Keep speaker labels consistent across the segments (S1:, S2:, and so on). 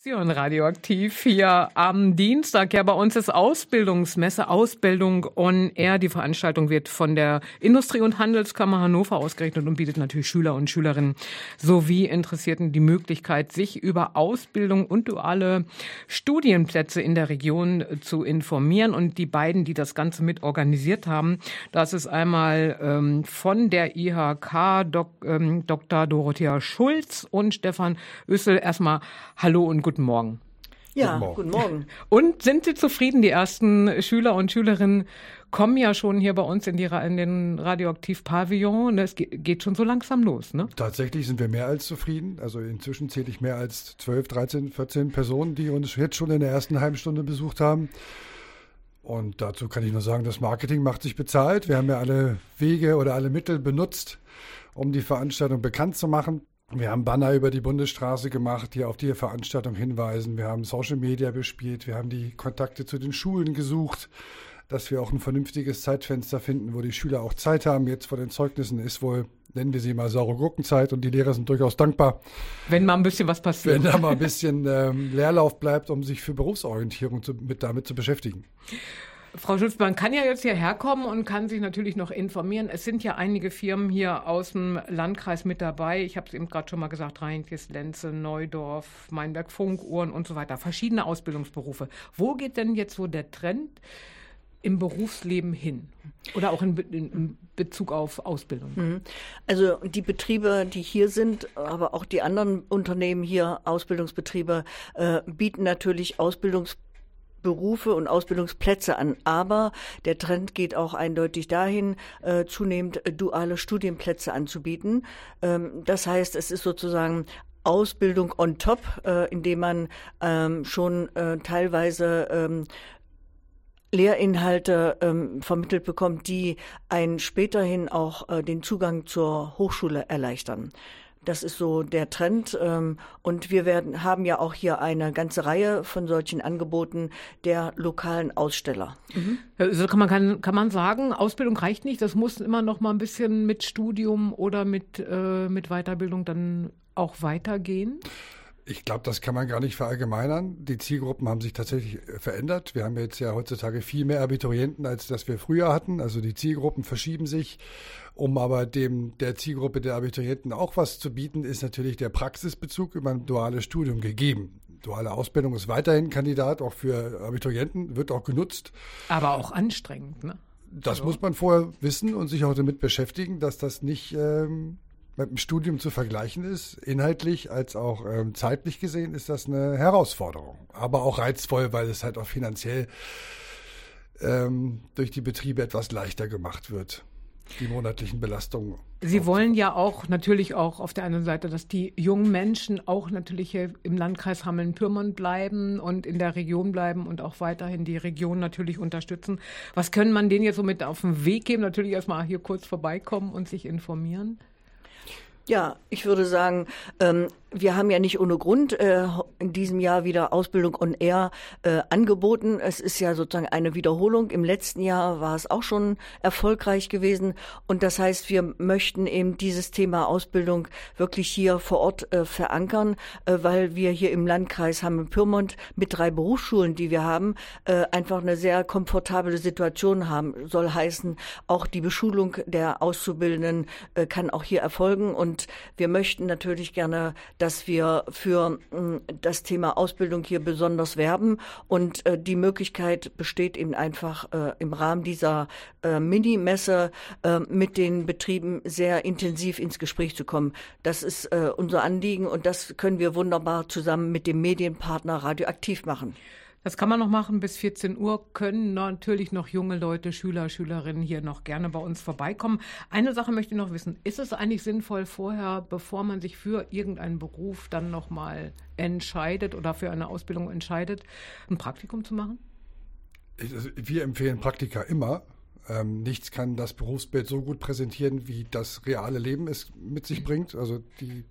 S1: Sion Radioaktiv hier am Dienstag. Ja, bei uns ist Ausbildungsmesse, Ausbildung on Air. Die Veranstaltung wird von der Industrie- und Handelskammer Hannover ausgerechnet und bietet natürlich Schüler und Schülerinnen sowie Interessierten die Möglichkeit, sich über Ausbildung und duale Studienplätze in der Region zu informieren. Und die beiden, die das Ganze mit organisiert haben, das ist einmal ähm, von der IHK Dok, ähm, Dr. Dorothea Schulz und Stefan Össel. Erstmal Hallo und guten Morgen.
S2: Ja, guten Morgen. guten Morgen.
S1: Und sind Sie zufrieden? Die ersten Schüler und Schülerinnen kommen ja schon hier bei uns in, die, in den Radioaktiv-Pavillon. Es geht schon so langsam los, ne?
S3: Tatsächlich sind wir mehr als zufrieden. Also inzwischen zähle ich mehr als 12, 13, 14 Personen, die uns jetzt schon in der ersten halben Stunde besucht haben. Und dazu kann ich nur sagen, das Marketing macht sich bezahlt. Wir haben ja alle Wege oder alle Mittel benutzt, um die Veranstaltung bekannt zu machen. Wir haben Banner über die Bundesstraße gemacht, die auf die Veranstaltung hinweisen. Wir haben Social Media bespielt. Wir haben die Kontakte zu den Schulen gesucht, dass wir auch ein vernünftiges Zeitfenster finden, wo die Schüler auch Zeit haben. Jetzt vor den Zeugnissen ist wohl, nennen wir sie mal saure Gurkenzeit und die Lehrer sind durchaus dankbar.
S1: Wenn mal ein bisschen was passiert.
S3: Wenn da mal ein bisschen ähm, Leerlauf bleibt, um sich für Berufsorientierung zu, mit, damit zu beschäftigen.
S1: Frau Schulz, man kann ja jetzt hierher kommen und kann sich natürlich noch informieren. Es sind ja einige Firmen hier aus dem Landkreis mit dabei. Ich habe es eben gerade schon mal gesagt, Rheinkes, Lenze, Neudorf, Meinberg, Funkuhren und so weiter. Verschiedene Ausbildungsberufe. Wo geht denn jetzt so der Trend im Berufsleben hin? Oder auch in, in, in Bezug auf Ausbildung? Mhm.
S2: Also die Betriebe, die hier sind, aber auch die anderen Unternehmen hier, Ausbildungsbetriebe, äh, bieten natürlich Ausbildungsberufe Berufe und Ausbildungsplätze an. Aber der Trend geht auch eindeutig dahin, äh, zunehmend äh, duale Studienplätze anzubieten. Ähm, das heißt, es ist sozusagen Ausbildung on top, äh, indem man ähm, schon äh, teilweise ähm, Lehrinhalte ähm, vermittelt bekommt, die einen späterhin auch äh, den Zugang zur Hochschule erleichtern. Das ist so der Trend. Ähm, und wir werden, haben ja auch hier eine ganze Reihe von solchen Angeboten der lokalen Aussteller.
S1: Mhm. Also kann man, kann, kann man sagen, Ausbildung reicht nicht. Das muss immer noch mal ein bisschen mit Studium oder mit, äh, mit Weiterbildung dann auch weitergehen.
S3: Ich glaube, das kann man gar nicht verallgemeinern. Die Zielgruppen haben sich tatsächlich verändert. Wir haben jetzt ja heutzutage viel mehr Abiturienten, als das wir früher hatten. Also die Zielgruppen verschieben sich. Um aber dem der Zielgruppe der Abiturienten auch was zu bieten, ist natürlich der Praxisbezug über ein duales Studium gegeben. Duale Ausbildung ist weiterhin Kandidat, auch für Abiturienten, wird auch genutzt.
S1: Aber auch anstrengend, ne?
S3: Das also. muss man vorher wissen und sich auch damit beschäftigen, dass das nicht ähm, mit dem Studium zu vergleichen ist. Inhaltlich als auch ähm, zeitlich gesehen ist das eine Herausforderung. Aber auch reizvoll, weil es halt auch finanziell ähm, durch die Betriebe etwas leichter gemacht wird die monatlichen Belastungen.
S1: Sie wollen ja auch natürlich auch auf der anderen Seite, dass die jungen Menschen auch natürlich hier im Landkreis Hameln-Pyrmont bleiben und in der Region bleiben und auch weiterhin die Region natürlich unterstützen. Was können man denen jetzt so mit auf den Weg geben? Natürlich erstmal hier kurz vorbeikommen und sich informieren.
S2: Ja, ich würde sagen, ähm, wir haben ja nicht ohne Grund äh, in diesem Jahr wieder Ausbildung on Air äh, angeboten. Es ist ja sozusagen eine Wiederholung. Im letzten Jahr war es auch schon erfolgreich gewesen. Und das heißt, wir möchten eben dieses Thema Ausbildung wirklich hier vor Ort äh, verankern, äh, weil wir hier im Landkreis Hameln-Pyrmont mit drei Berufsschulen, die wir haben, äh, einfach eine sehr komfortable Situation haben. Soll heißen, auch die Beschulung der Auszubildenden äh, kann auch hier erfolgen. Und wir möchten natürlich gerne dass wir für hm, das Thema Ausbildung hier besonders werben. Und äh, die Möglichkeit besteht eben einfach äh, im Rahmen dieser äh, Mini-Messe äh, mit den Betrieben sehr intensiv ins Gespräch zu kommen. Das ist unser Anliegen und das können wir wunderbar zusammen mit dem Medienpartner radioaktiv machen.
S1: Das kann man noch machen. Bis 14 Uhr können natürlich noch junge Leute, Schüler, Schülerinnen hier noch gerne bei uns vorbeikommen. Eine Sache möchte ich noch wissen. Ist es eigentlich sinnvoll, vorher, bevor man sich für irgendeinen Beruf dann nochmal entscheidet oder für eine Ausbildung entscheidet, ein Praktikum zu machen?
S3: Also, wir empfehlen Praktika immer. Ähm, nichts kann das Berufsbild so gut präsentieren, wie das reale Leben es mit sich bringt. Also die,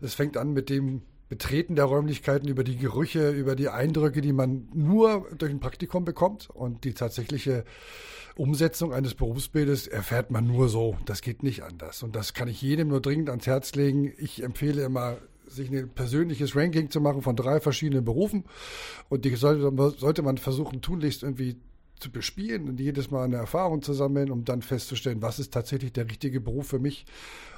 S3: es fängt an mit dem Betreten der Räumlichkeiten, über die Gerüche, über die Eindrücke, die man nur durch ein Praktikum bekommt. Und die tatsächliche Umsetzung eines Berufsbildes erfährt man nur so. Das geht nicht anders. Und das kann ich jedem nur dringend ans Herz legen. Ich empfehle immer, sich ein persönliches Ranking zu machen von drei verschiedenen Berufen. Und die sollte, man versuchen, tunlichst irgendwie zu bespielen und jedes Mal eine Erfahrung zu sammeln, um dann festzustellen, was ist tatsächlich der richtige Beruf für mich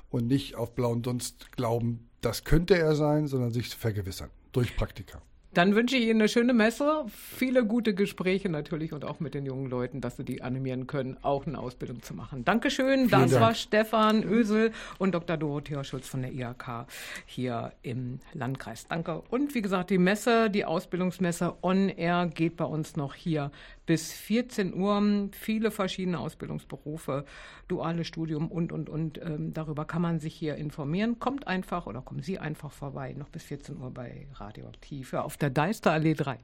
S3: und nicht auf blauen Dunst glauben, das könnte er sein, sondern sich vergewissern durch Praktika.
S1: Dann wünsche ich Ihnen eine schöne Messe, viele gute Gespräche natürlich und auch mit den jungen Leuten, dass Sie die animieren können, auch eine Ausbildung zu machen. Dankeschön. Vielen das Dank. war Stefan Ösel und Dr. Dorothea Schulz von der IHK hier im Landkreis. Danke. Und wie gesagt, die Messe, die Ausbildungsmesse On Air geht bei uns noch hier bis 14 Uhr. Viele verschiedene Ausbildungsberufe, duales Studium und, und, und. Ähm, darüber kann man sich hier informieren. Kommt einfach oder kommen Sie einfach vorbei, noch bis 14 Uhr bei Radioaktiv auf der Deisterallee 3.